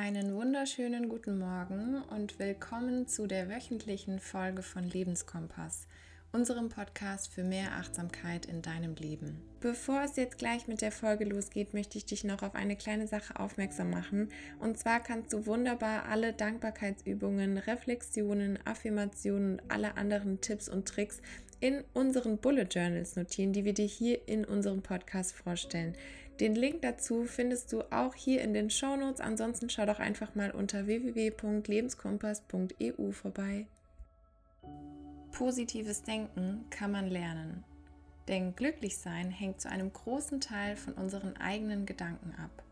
Einen wunderschönen guten Morgen und willkommen zu der wöchentlichen Folge von Lebenskompass, unserem Podcast für mehr Achtsamkeit in deinem Leben. Bevor es jetzt gleich mit der Folge losgeht, möchte ich dich noch auf eine kleine Sache aufmerksam machen. Und zwar kannst du wunderbar alle Dankbarkeitsübungen, Reflexionen, Affirmationen und alle anderen Tipps und Tricks in unseren Bullet Journals notieren, die wir dir hier in unserem Podcast vorstellen. Den Link dazu findest du auch hier in den Show Notes. Ansonsten schau doch einfach mal unter www.lebenskompass.eu vorbei. Positives Denken kann man lernen. Denn glücklich sein hängt zu einem großen Teil von unseren eigenen Gedanken ab.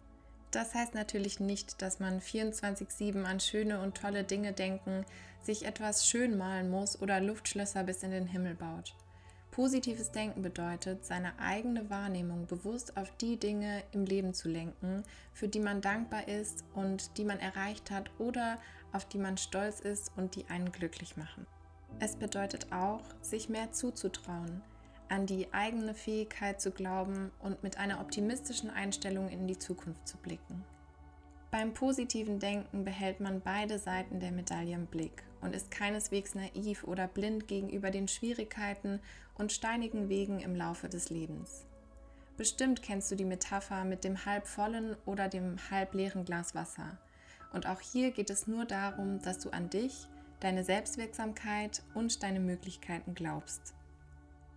Das heißt natürlich nicht, dass man 24-7 an schöne und tolle Dinge denken, sich etwas schön malen muss oder Luftschlösser bis in den Himmel baut. Positives Denken bedeutet, seine eigene Wahrnehmung bewusst auf die Dinge im Leben zu lenken, für die man dankbar ist und die man erreicht hat oder auf die man stolz ist und die einen glücklich machen. Es bedeutet auch, sich mehr zuzutrauen, an die eigene Fähigkeit zu glauben und mit einer optimistischen Einstellung in die Zukunft zu blicken. Beim positiven Denken behält man beide Seiten der Medaille im Blick und ist keineswegs naiv oder blind gegenüber den Schwierigkeiten und steinigen Wegen im Laufe des Lebens. Bestimmt kennst du die Metapher mit dem halb vollen oder dem halb leeren Glas Wasser. Und auch hier geht es nur darum, dass du an dich, deine Selbstwirksamkeit und deine Möglichkeiten glaubst.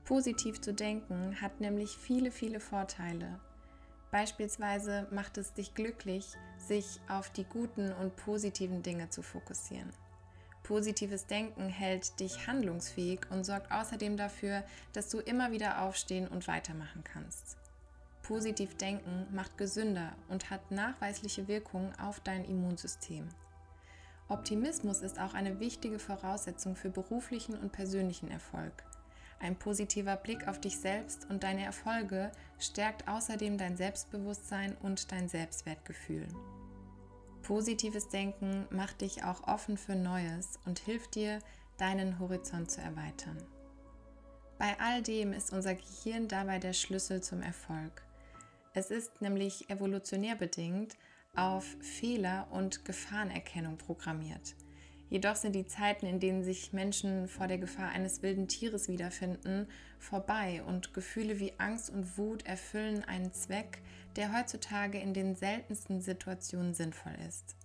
Positiv zu denken hat nämlich viele, viele Vorteile Beispielsweise macht es dich glücklich, sich auf die guten und positiven Dinge zu fokussieren. Positives Denken hält dich handlungsfähig und sorgt außerdem dafür, dass du immer wieder aufstehen und weitermachen kannst. Positiv Denken macht gesünder und hat nachweisliche Wirkungen auf dein Immunsystem. Optimismus ist auch eine wichtige Voraussetzung für beruflichen und persönlichen Erfolg. Ein positiver Blick auf dich selbst und deine Erfolge stärkt außerdem dein Selbstbewusstsein und dein Selbstwertgefühl. Positives Denken macht dich auch offen für Neues und hilft dir, deinen Horizont zu erweitern. Bei all dem ist unser Gehirn dabei der Schlüssel zum Erfolg. Es ist nämlich evolutionär bedingt auf Fehler und Gefahrenerkennung programmiert. Jedoch sind die Zeiten, in denen sich Menschen vor der Gefahr eines wilden Tieres wiederfinden, vorbei und Gefühle wie Angst und Wut erfüllen einen Zweck, der heutzutage in den seltensten Situationen sinnvoll ist.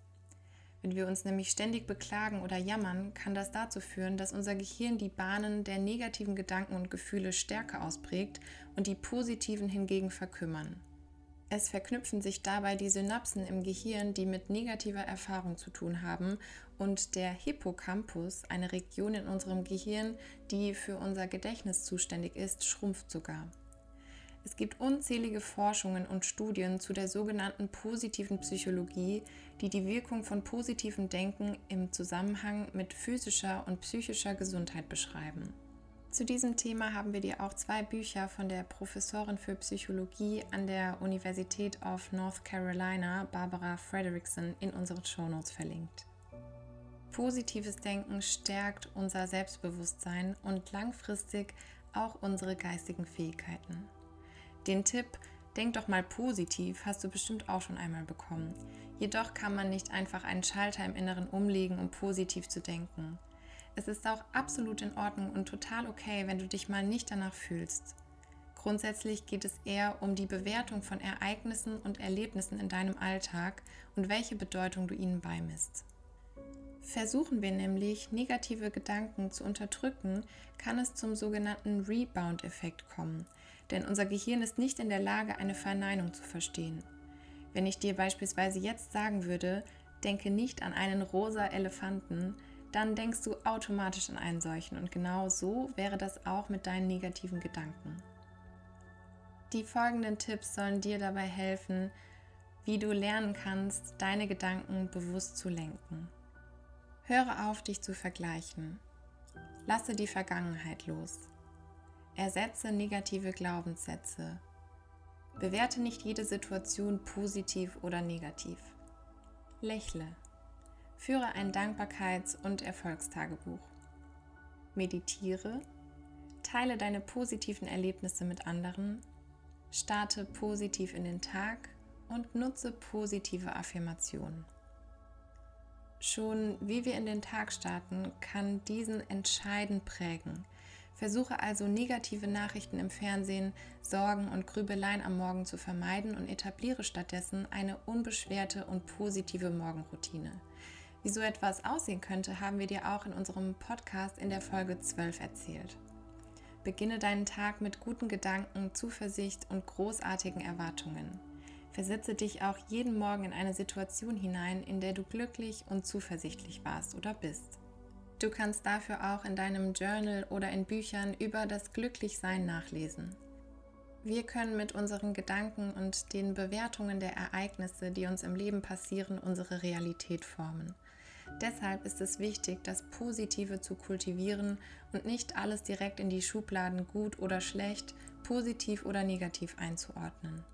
Wenn wir uns nämlich ständig beklagen oder jammern, kann das dazu führen, dass unser Gehirn die Bahnen der negativen Gedanken und Gefühle stärker ausprägt und die positiven hingegen verkümmern. Es verknüpfen sich dabei die Synapsen im Gehirn, die mit negativer Erfahrung zu tun haben, und der Hippocampus, eine Region in unserem Gehirn, die für unser Gedächtnis zuständig ist, schrumpft sogar. Es gibt unzählige Forschungen und Studien zu der sogenannten positiven Psychologie, die die Wirkung von positivem Denken im Zusammenhang mit physischer und psychischer Gesundheit beschreiben. Zu diesem Thema haben wir dir auch zwei Bücher von der Professorin für Psychologie an der Universität of North Carolina, Barbara Frederickson, in unseren Shownotes verlinkt. Positives Denken stärkt unser Selbstbewusstsein und langfristig auch unsere geistigen Fähigkeiten. Den Tipp, denk doch mal positiv, hast du bestimmt auch schon einmal bekommen. Jedoch kann man nicht einfach einen Schalter im Inneren umlegen, um positiv zu denken. Es ist auch absolut in Ordnung und total okay, wenn du dich mal nicht danach fühlst. Grundsätzlich geht es eher um die Bewertung von Ereignissen und Erlebnissen in deinem Alltag und welche Bedeutung du ihnen beimisst. Versuchen wir nämlich, negative Gedanken zu unterdrücken, kann es zum sogenannten Rebound-Effekt kommen, denn unser Gehirn ist nicht in der Lage, eine Verneinung zu verstehen. Wenn ich dir beispielsweise jetzt sagen würde, denke nicht an einen rosa Elefanten, dann denkst du automatisch an einen solchen. Und genau so wäre das auch mit deinen negativen Gedanken. Die folgenden Tipps sollen dir dabei helfen, wie du lernen kannst, deine Gedanken bewusst zu lenken. Höre auf, dich zu vergleichen. Lasse die Vergangenheit los. Ersetze negative Glaubenssätze. Bewerte nicht jede Situation positiv oder negativ. Lächle. Führe ein Dankbarkeits- und Erfolgstagebuch. Meditiere. Teile deine positiven Erlebnisse mit anderen. Starte positiv in den Tag und nutze positive Affirmationen. Schon wie wir in den Tag starten, kann diesen entscheidend prägen. Versuche also negative Nachrichten im Fernsehen, Sorgen und Grübeleien am Morgen zu vermeiden und etabliere stattdessen eine unbeschwerte und positive Morgenroutine. Wie so etwas aussehen könnte, haben wir dir auch in unserem Podcast in der Folge 12 erzählt. Beginne deinen Tag mit guten Gedanken, Zuversicht und großartigen Erwartungen. Versetze dich auch jeden Morgen in eine Situation hinein, in der du glücklich und zuversichtlich warst oder bist. Du kannst dafür auch in deinem Journal oder in Büchern über das Glücklichsein nachlesen. Wir können mit unseren Gedanken und den Bewertungen der Ereignisse, die uns im Leben passieren, unsere Realität formen. Deshalb ist es wichtig, das Positive zu kultivieren und nicht alles direkt in die Schubladen gut oder schlecht, positiv oder negativ einzuordnen.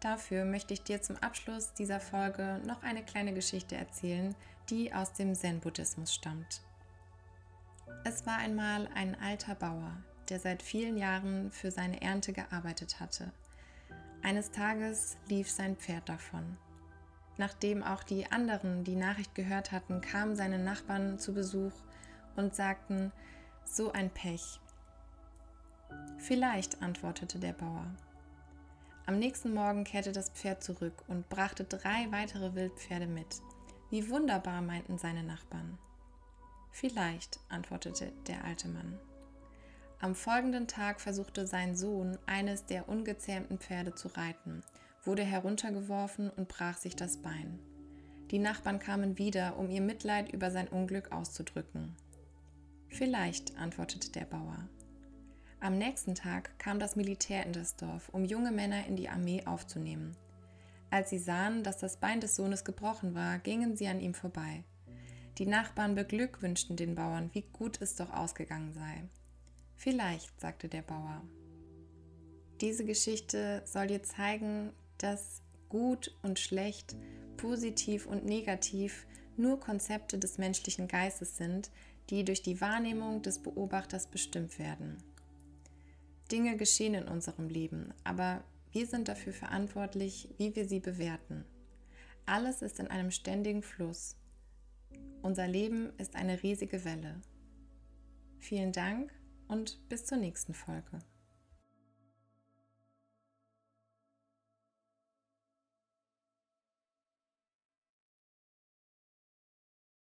Dafür möchte ich dir zum Abschluss dieser Folge noch eine kleine Geschichte erzählen, die aus dem Zen-Buddhismus stammt. Es war einmal ein alter Bauer, der seit vielen Jahren für seine Ernte gearbeitet hatte. Eines Tages lief sein Pferd davon. Nachdem auch die anderen die Nachricht gehört hatten, kamen seine Nachbarn zu Besuch und sagten, so ein Pech. Vielleicht, antwortete der Bauer. Am nächsten Morgen kehrte das Pferd zurück und brachte drei weitere Wildpferde mit. Wie wunderbar, meinten seine Nachbarn. Vielleicht, antwortete der alte Mann. Am folgenden Tag versuchte sein Sohn, eines der ungezähmten Pferde zu reiten, wurde heruntergeworfen und brach sich das Bein. Die Nachbarn kamen wieder, um ihr Mitleid über sein Unglück auszudrücken. Vielleicht, antwortete der Bauer. Am nächsten Tag kam das Militär in das Dorf, um junge Männer in die Armee aufzunehmen. Als sie sahen, dass das Bein des Sohnes gebrochen war, gingen sie an ihm vorbei. Die Nachbarn beglückwünschten den Bauern, wie gut es doch ausgegangen sei. Vielleicht, sagte der Bauer. Diese Geschichte soll dir zeigen, dass gut und schlecht, positiv und negativ nur Konzepte des menschlichen Geistes sind, die durch die Wahrnehmung des Beobachters bestimmt werden. Dinge geschehen in unserem Leben, aber wir sind dafür verantwortlich, wie wir sie bewerten. Alles ist in einem ständigen Fluss. Unser Leben ist eine riesige Welle. Vielen Dank und bis zur nächsten Folge.